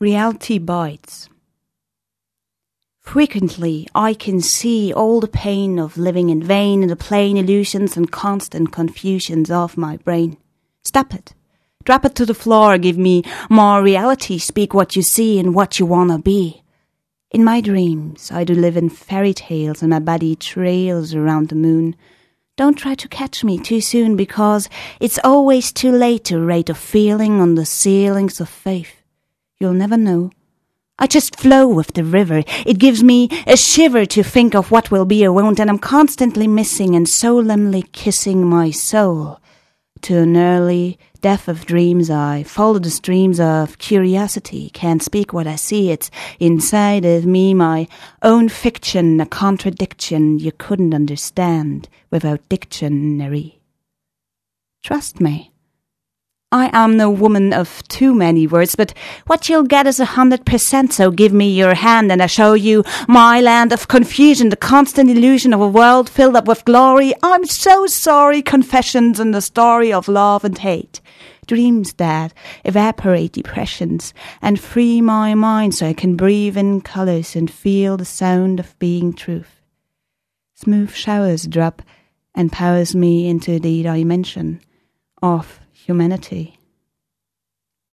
Reality bites. Frequently, I can see all the pain of living in vain in the plain illusions and constant confusions of my brain. Stop it. Drop it to the floor. Give me more reality. Speak what you see and what you wanna be. In my dreams, I do live in fairy tales and my body trails around the moon. Don't try to catch me too soon because it's always too late to rate a feeling on the ceilings of faith. You'll never know. I just flow with the river. It gives me a shiver to think of what will be or won't, and I'm constantly missing and solemnly kissing my soul. To an early death of dreams, I follow the streams of curiosity. Can't speak what I see. It's inside of me, my own fiction, a contradiction you couldn't understand without dictionary. Trust me. I am no woman of too many words, but what you'll get is a hundred percent, so give me your hand and I show you my land of confusion, the constant illusion of a world filled up with glory. I'm so sorry, confessions and the story of love and hate. Dreams that evaporate depressions and free my mind so I can breathe in colors and feel the sound of being truth. Smooth showers drop and powers me into the dimension of humanity.